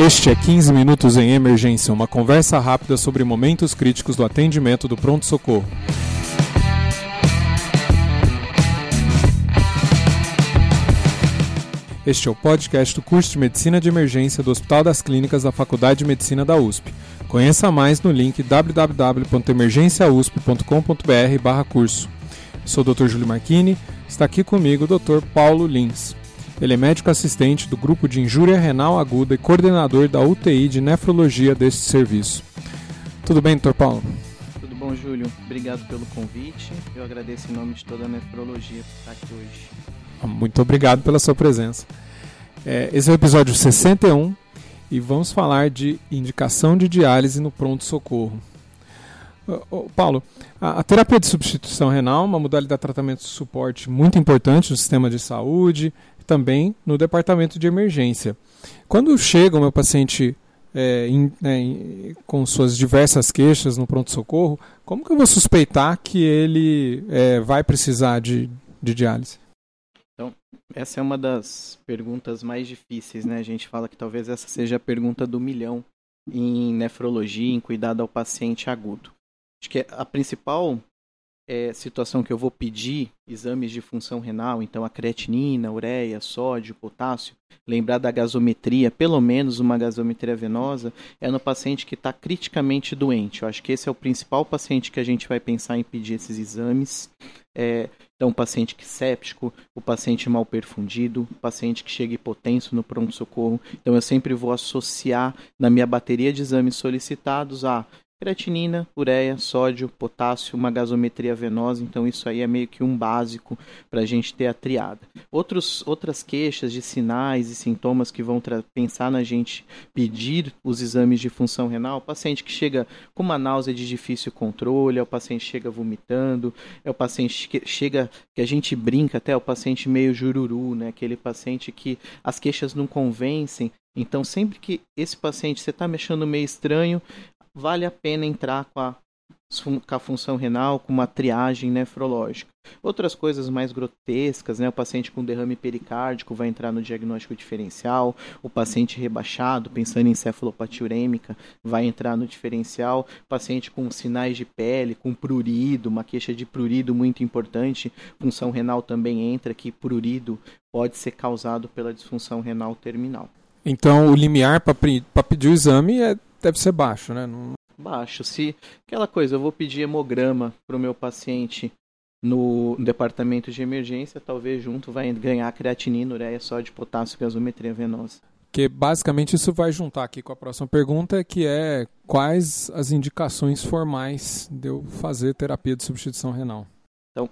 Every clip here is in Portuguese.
Este é 15 Minutos em Emergência, uma conversa rápida sobre momentos críticos do atendimento do pronto-socorro. Este é o podcast do curso de Medicina de Emergência do Hospital das Clínicas da Faculdade de Medicina da USP. Conheça mais no link www.emergenciausp.com.br/curso. Sou o Dr. Júlio Marchini, está aqui comigo o Dr. Paulo Lins. Ele é médico assistente do grupo de injúria renal aguda e coordenador da UTI de nefrologia deste serviço. Tudo bem, doutor Paulo? Tudo bom, Júlio. Obrigado pelo convite. Eu agradeço em nome de toda a nefrologia por estar aqui hoje. Muito obrigado pela sua presença. É, esse é o episódio 61 e vamos falar de indicação de diálise no pronto-socorro. Paulo, a, terapia de substituição renal é uma modalidade de tratamento de suporte muito importante no sistema de saúde, também no departamento de emergência. Quando chega o meu paciente é, in, é, com suas diversas queixas no pronto-socorro, como que eu vou suspeitar que ele é, vai precisar de, de diálise? Então, essa é uma das perguntas mais difíceis, né? A gente fala que talvez essa seja a pergunta do milhão em nefrologia, em cuidado ao paciente agudo. Acho que a principal é, situação que eu vou pedir exames de função renal, então a creatinina, ureia, sódio, potássio, lembrar da gasometria, pelo menos uma gasometria venosa, é no paciente que está criticamente doente. Eu acho que esse é o principal paciente que a gente vai pensar em pedir esses exames. É, então, o paciente que séptico, o paciente mal perfundido, o paciente que chega hipotenso no pronto-socorro. Então, eu sempre vou associar na minha bateria de exames solicitados a creatinina, ureia, sódio, potássio, uma gasometria venosa, então isso aí é meio que um básico para a gente ter a triada. Outros, outras queixas de sinais e sintomas que vão pensar na gente pedir os exames de função renal, o paciente que chega com uma náusea de difícil controle, é o paciente que chega vomitando, é o paciente que chega, que a gente brinca até, é o paciente meio jururu, né? aquele paciente que as queixas não convencem, então, sempre que esse paciente você está mexendo meio estranho, vale a pena entrar com a, com a função renal, com uma triagem nefrológica. Outras coisas mais grotescas, né? O paciente com derrame pericárdico vai entrar no diagnóstico diferencial, o paciente rebaixado, pensando em cefalopatia urêmica, vai entrar no diferencial, o paciente com sinais de pele, com prurido, uma queixa de prurido muito importante, função renal também entra, que prurido pode ser causado pela disfunção renal terminal. Então, o limiar para pedir o exame é deve ser baixo, né? Não... Baixo. Se aquela coisa, eu vou pedir hemograma para o meu paciente no departamento de emergência, talvez junto vai ganhar creatinina, ureia, sódio, potássio, gasometria venosa. Que basicamente isso vai juntar aqui com a próxima pergunta, que é quais as indicações formais de eu fazer terapia de substituição renal? Então,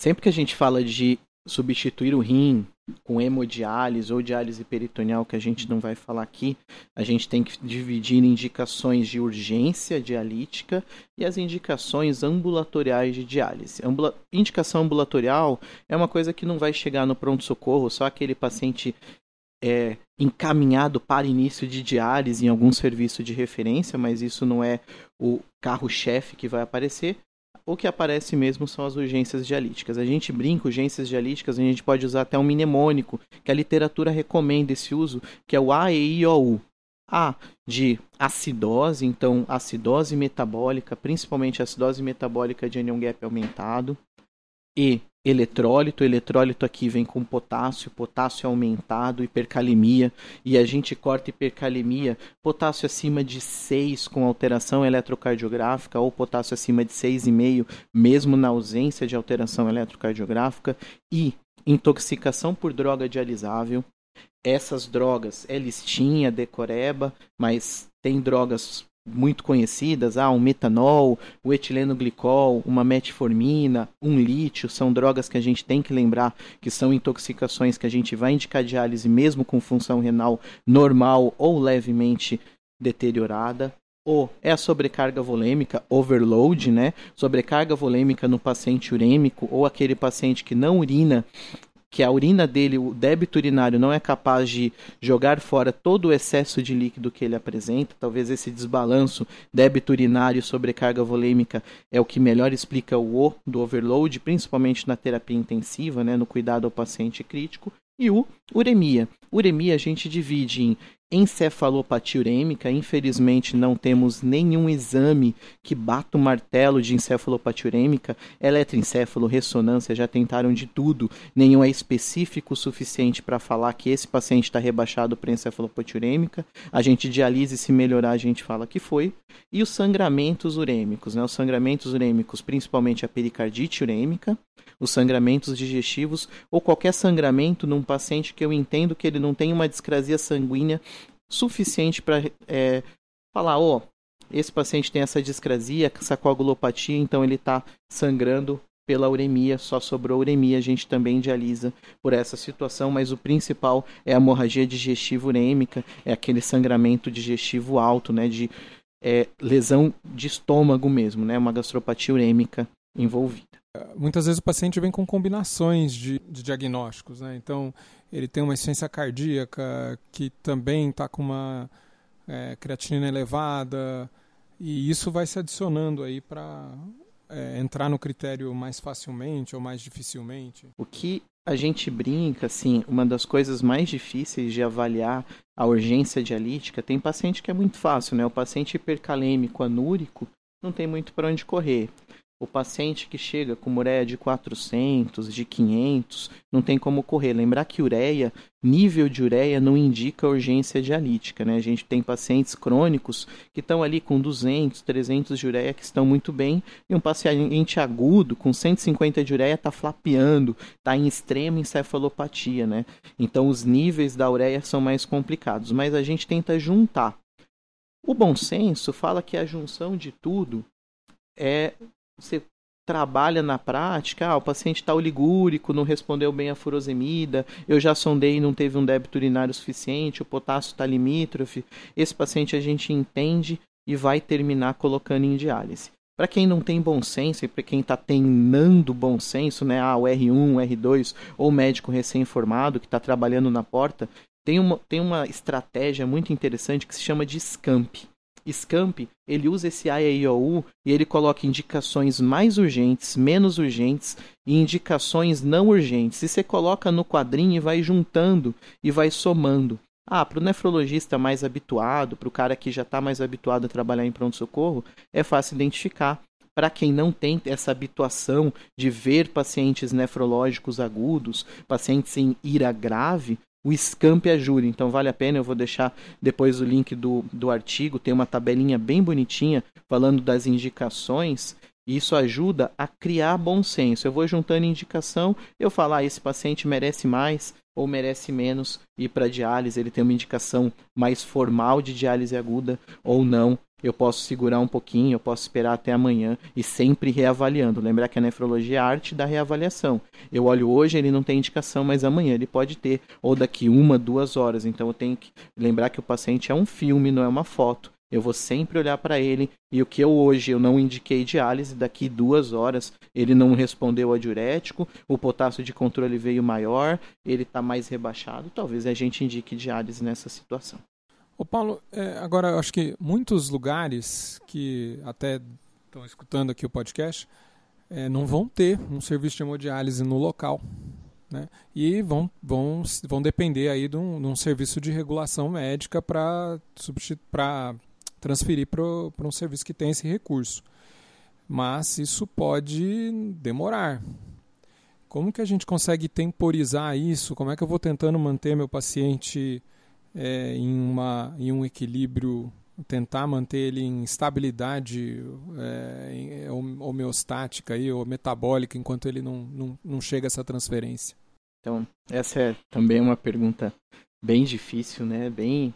sempre que a gente fala de substituir o rim com hemodiálise ou diálise peritoneal, que a gente não vai falar aqui, a gente tem que dividir indicações de urgência dialítica e as indicações ambulatoriais de diálise. Ambula indicação ambulatorial é uma coisa que não vai chegar no pronto-socorro, só aquele paciente é, encaminhado para início de diálise em algum serviço de referência, mas isso não é o carro-chefe que vai aparecer o que aparece mesmo são as urgências dialíticas. A gente brinca, urgências dialíticas, a gente pode usar até um mnemônico, que a literatura recomenda esse uso, que é o A, E, I, O, U. A de acidose, então acidose metabólica, principalmente acidose metabólica de anion gap aumentado. E eletrólito, eletrólito aqui vem com potássio, potássio aumentado, hipercalemia, e a gente corta hipercalemia, potássio acima de 6 com alteração eletrocardiográfica ou potássio acima de 6,5, mesmo na ausência de alteração eletrocardiográfica, e intoxicação por droga dialisável. Essas drogas é listinha, decoreba, mas tem drogas muito conhecidas, ah, um metanol, o etileno glicol, uma metformina, um lítio, são drogas que a gente tem que lembrar que são intoxicações que a gente vai indicar diálise mesmo com função renal normal ou levemente deteriorada. Ou é a sobrecarga volêmica, overload, né? Sobrecarga volêmica no paciente urêmico ou aquele paciente que não urina que a urina dele, o débito urinário, não é capaz de jogar fora todo o excesso de líquido que ele apresenta. Talvez esse desbalanço débito urinário sobrecarga volêmica é o que melhor explica o O do overload, principalmente na terapia intensiva, né, no cuidado ao paciente crítico. E o uremia. Uremia a gente divide em encefalopatia urêmica. Infelizmente, não temos nenhum exame que bata o martelo de encefalopatia urêmica. Eletroencefalo, ressonância, já tentaram de tudo. Nenhum é específico o suficiente para falar que esse paciente está rebaixado para encefalopatia urêmica. A gente dialise, se melhorar, a gente fala que foi. E os sangramentos urêmicos, né? Os sangramentos urêmicos, principalmente a pericardite urêmica, os sangramentos digestivos ou qualquer sangramento num paciente que eu entendo que ele não tem uma discrasia sanguínea suficiente para é, falar, ó, oh, esse paciente tem essa discrasia, essa coagulopatia, então ele está sangrando pela uremia, só sobrou uremia, a gente também dialisa por essa situação, mas o principal é a hemorragia digestiva urêmica, é aquele sangramento digestivo alto, né, de é, lesão de estômago mesmo, né, uma gastropatia urêmica envolvida. Muitas vezes o paciente vem com combinações de, de diagnósticos, né? Então, ele tem uma insuficiência cardíaca que também está com uma é, creatinina elevada, e isso vai se adicionando aí para é, entrar no critério mais facilmente ou mais dificilmente. O que a gente brinca, assim, uma das coisas mais difíceis de avaliar a urgência dialítica, tem paciente que é muito fácil, né? O paciente hipercalêmico anúrico não tem muito para onde correr. O paciente que chega com ureia de 400, de 500, não tem como correr. Lembrar que ureia, nível de ureia não indica urgência dialítica, né? A gente tem pacientes crônicos que estão ali com 200, 300 de ureia que estão muito bem, e um paciente agudo com 150 de ureia está flapeando, está em extrema encefalopatia, né? Então os níveis da ureia são mais complicados, mas a gente tenta juntar. O bom senso fala que a junção de tudo é você trabalha na prática, ah, o paciente está oligúrico, não respondeu bem a furosemida, eu já sondei e não teve um débito urinário suficiente, o potássio está limítrofe, esse paciente a gente entende e vai terminar colocando em diálise. Para quem não tem bom senso e para quem está treinando bom senso, né, ah, o R1, o R2 ou médico recém-formado que está trabalhando na porta, tem uma, tem uma estratégia muito interessante que se chama de SCAMP. Scamp, ele usa esse IAEOU e ele coloca indicações mais urgentes, menos urgentes e indicações não urgentes. E você coloca no quadrinho e vai juntando e vai somando. Ah, para o nefrologista mais habituado, para o cara que já está mais habituado a trabalhar em pronto-socorro, é fácil identificar. Para quem não tem essa habituação de ver pacientes nefrológicos agudos, pacientes em ira grave, o Scamp ajuda. Então vale a pena, eu vou deixar depois o link do, do artigo, tem uma tabelinha bem bonitinha falando das indicações. E isso ajuda a criar bom senso. Eu vou juntando indicação, eu falar, ah, esse paciente merece mais ou merece menos ir para diálise, ele tem uma indicação mais formal de diálise aguda ou não eu posso segurar um pouquinho, eu posso esperar até amanhã e sempre reavaliando. Lembrar que a nefrologia é a arte da reavaliação. Eu olho hoje, ele não tem indicação, mas amanhã ele pode ter, ou daqui uma, duas horas. Então eu tenho que lembrar que o paciente é um filme, não é uma foto. Eu vou sempre olhar para ele e o que eu hoje eu não indiquei diálise, daqui duas horas ele não respondeu a diurético, o potássio de controle veio maior, ele está mais rebaixado, talvez a gente indique diálise nessa situação. Ô Paulo, é, agora acho que muitos lugares que até estão escutando aqui o podcast é, não vão ter um serviço de hemodiálise no local. Né? E vão, vão, vão depender aí de um, de um serviço de regulação médica para transferir para um serviço que tem esse recurso. Mas isso pode demorar. Como que a gente consegue temporizar isso? Como é que eu vou tentando manter meu paciente é, em, uma, em um equilíbrio, tentar manter ele em estabilidade é, homeostática aí, ou metabólica enquanto ele não, não, não chega a essa transferência? Então, essa é também uma pergunta bem difícil, né? Bem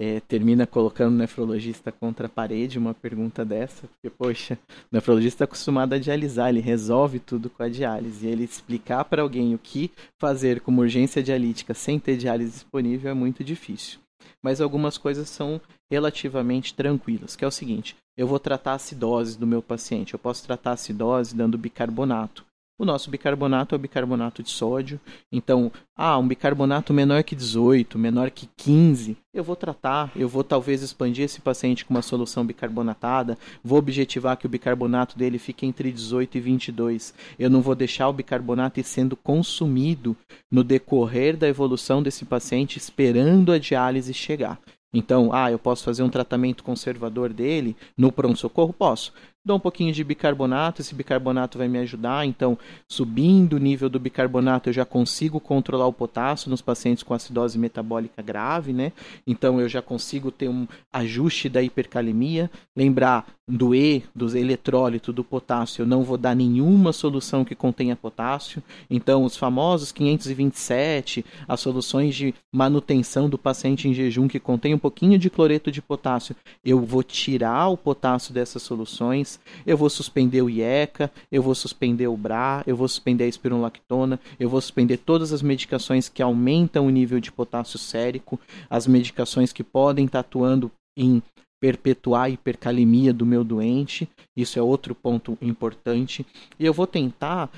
é, termina colocando o nefrologista contra a parede uma pergunta dessa, porque, poxa, o nefrologista está acostumado a dialisar, ele resolve tudo com a diálise. E ele explicar para alguém o que fazer com uma urgência dialítica sem ter diálise disponível é muito difícil. Mas algumas coisas são relativamente tranquilas, que é o seguinte, eu vou tratar a acidose do meu paciente, eu posso tratar a acidose dando bicarbonato. O nosso bicarbonato é o bicarbonato de sódio. Então, ah, um bicarbonato menor que 18, menor que 15, eu vou tratar, eu vou talvez expandir esse paciente com uma solução bicarbonatada, vou objetivar que o bicarbonato dele fique entre 18 e 22. Eu não vou deixar o bicarbonato ir sendo consumido no decorrer da evolução desse paciente, esperando a diálise chegar. Então, ah, eu posso fazer um tratamento conservador dele no pronto-socorro? Posso dou um pouquinho de bicarbonato, esse bicarbonato vai me ajudar. Então, subindo o nível do bicarbonato, eu já consigo controlar o potássio nos pacientes com acidose metabólica grave, né? Então, eu já consigo ter um ajuste da hipercalemia. Lembrar do E, dos eletrólitos do potássio, eu não vou dar nenhuma solução que contenha potássio. Então, os famosos 527, as soluções de manutenção do paciente em jejum que contém um pouquinho de cloreto de potássio, eu vou tirar o potássio dessas soluções eu vou suspender o IECA, eu vou suspender o BRA, eu vou suspender a espironolactona, eu vou suspender todas as medicações que aumentam o nível de potássio sérico, as medicações que podem estar atuando em perpetuar a hipercalemia do meu doente. Isso é outro ponto importante. E eu vou tentar,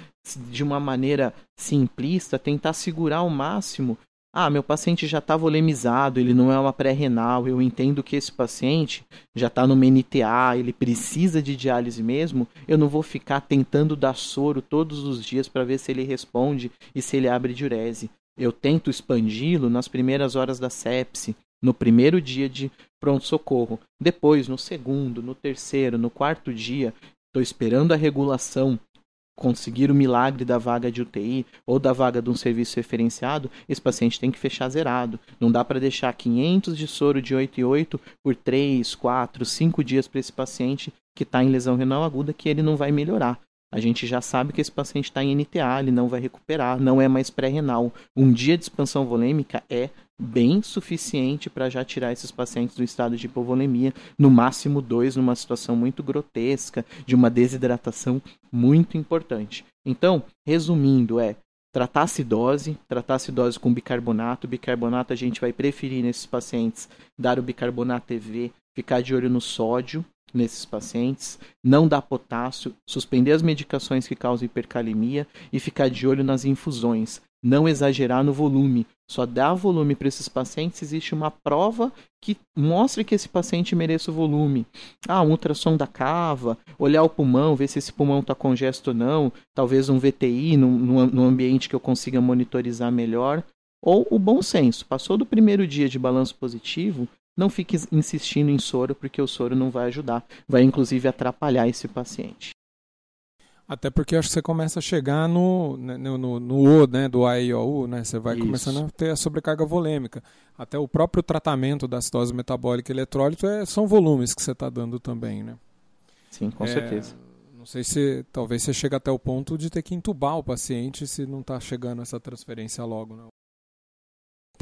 de uma maneira simplista, tentar segurar ao máximo ah, meu paciente já está volemizado, ele não é uma pré-renal, eu entendo que esse paciente já está no MNTA, ele precisa de diálise mesmo, eu não vou ficar tentando dar soro todos os dias para ver se ele responde e se ele abre diurese. Eu tento expandi-lo nas primeiras horas da sepse, no primeiro dia de pronto-socorro. Depois, no segundo, no terceiro, no quarto dia, estou esperando a regulação conseguir o milagre da vaga de UTI ou da vaga de um serviço referenciado, esse paciente tem que fechar zerado. Não dá para deixar 500 de soro de 8 e 8 por 3, 4, 5 dias para esse paciente que está em lesão renal aguda que ele não vai melhorar. A gente já sabe que esse paciente está em NTA, ele não vai recuperar, não é mais pré-renal. Um dia de expansão volêmica é bem suficiente para já tirar esses pacientes do estado de hipovolemia, no máximo dois, numa situação muito grotesca, de uma desidratação muito importante. Então, resumindo, é tratar acidose, tratar acidose com bicarbonato. Bicarbonato a gente vai preferir nesses pacientes dar o bicarbonato EV, ficar de olho no sódio nesses pacientes, não dar potássio, suspender as medicações que causam hipercalemia e ficar de olho nas infusões não exagerar no volume. Só dar volume para esses pacientes se existe uma prova que mostre que esse paciente merece o volume. Ah, um ultrassom da cava, olhar o pulmão, ver se esse pulmão está congesto ou não, talvez um VTI num, num ambiente que eu consiga monitorizar melhor. Ou o bom senso, passou do primeiro dia de balanço positivo, não fique insistindo em soro, porque o soro não vai ajudar, vai inclusive atrapalhar esse paciente. Até porque acho que você começa a chegar no, né, no, no, no O, né, do AIOU, né? Você vai Isso. começando a ter a sobrecarga volêmica. Até o próprio tratamento da citose metabólica e eletrólito é, são volumes que você está dando também, né? Sim, com é, certeza. Não sei se talvez você chegue até o ponto de ter que entubar o paciente se não está chegando essa transferência logo. Não.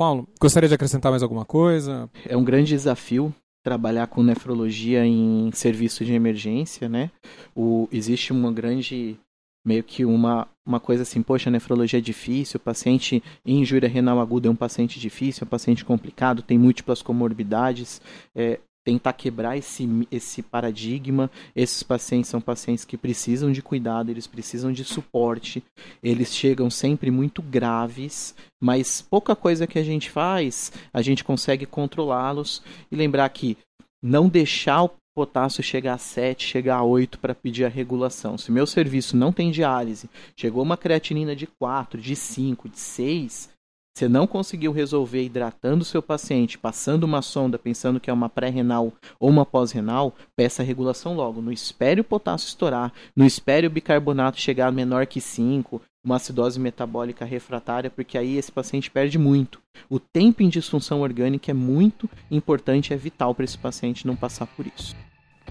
Paulo, gostaria de acrescentar mais alguma coisa? É um grande desafio trabalhar com nefrologia em serviço de emergência, né? O, existe uma grande meio que uma, uma coisa assim, poxa, nefrologia é difícil, o paciente em injúria renal aguda é um paciente difícil, é um paciente complicado, tem múltiplas comorbidades. É, tentar quebrar esse, esse paradigma. Esses pacientes são pacientes que precisam de cuidado, eles precisam de suporte, eles chegam sempre muito graves, mas pouca coisa que a gente faz, a gente consegue controlá-los e lembrar que não deixar o potássio chegar a 7, chegar a 8 para pedir a regulação. Se meu serviço não tem diálise, chegou uma creatinina de 4, de 5, de 6, você não conseguiu resolver hidratando o seu paciente, passando uma sonda pensando que é uma pré-renal ou uma pós-renal, peça a regulação logo. Não espere o potássio estourar, não espere o bicarbonato chegar menor que 5, uma acidose metabólica refratária, porque aí esse paciente perde muito. O tempo em disfunção orgânica é muito importante, é vital para esse paciente não passar por isso.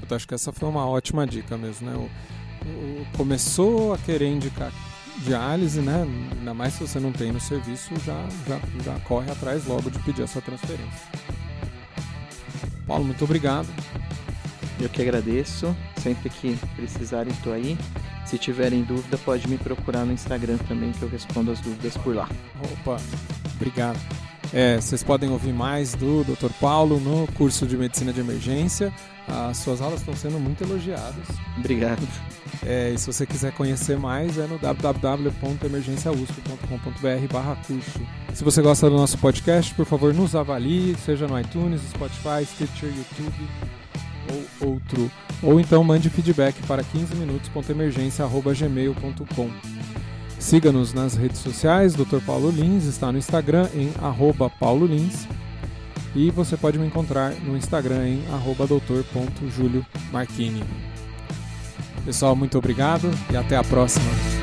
Eu acho que essa foi uma ótima dica mesmo, né? O, o, começou a querer indicar diálise, né? Ainda mais se você não tem no serviço, já, já, já corre atrás logo de pedir a sua transferência. Paulo, muito obrigado. Eu que agradeço. Sempre que precisarem, estou aí. Se tiverem dúvida, pode me procurar no Instagram também, que eu respondo as dúvidas por lá. Opa, obrigado. É, vocês podem ouvir mais do Dr. Paulo no curso de Medicina de Emergência. As suas aulas estão sendo muito elogiadas. Obrigado. É, e se você quiser conhecer mais, é no www.emergenciausp.com.br barra curso. Se você gosta do nosso podcast, por favor, nos avalie, seja no iTunes, Spotify, Stitcher, YouTube ou outro. Ou então mande feedback para 15minutos.emergência.gmail.com. Siga-nos nas redes sociais, Dr. Paulo Lins está no Instagram em arroba Paulo Lins e você pode me encontrar no Instagram em arroba doutor.juliomarchini. Pessoal, muito obrigado e até a próxima.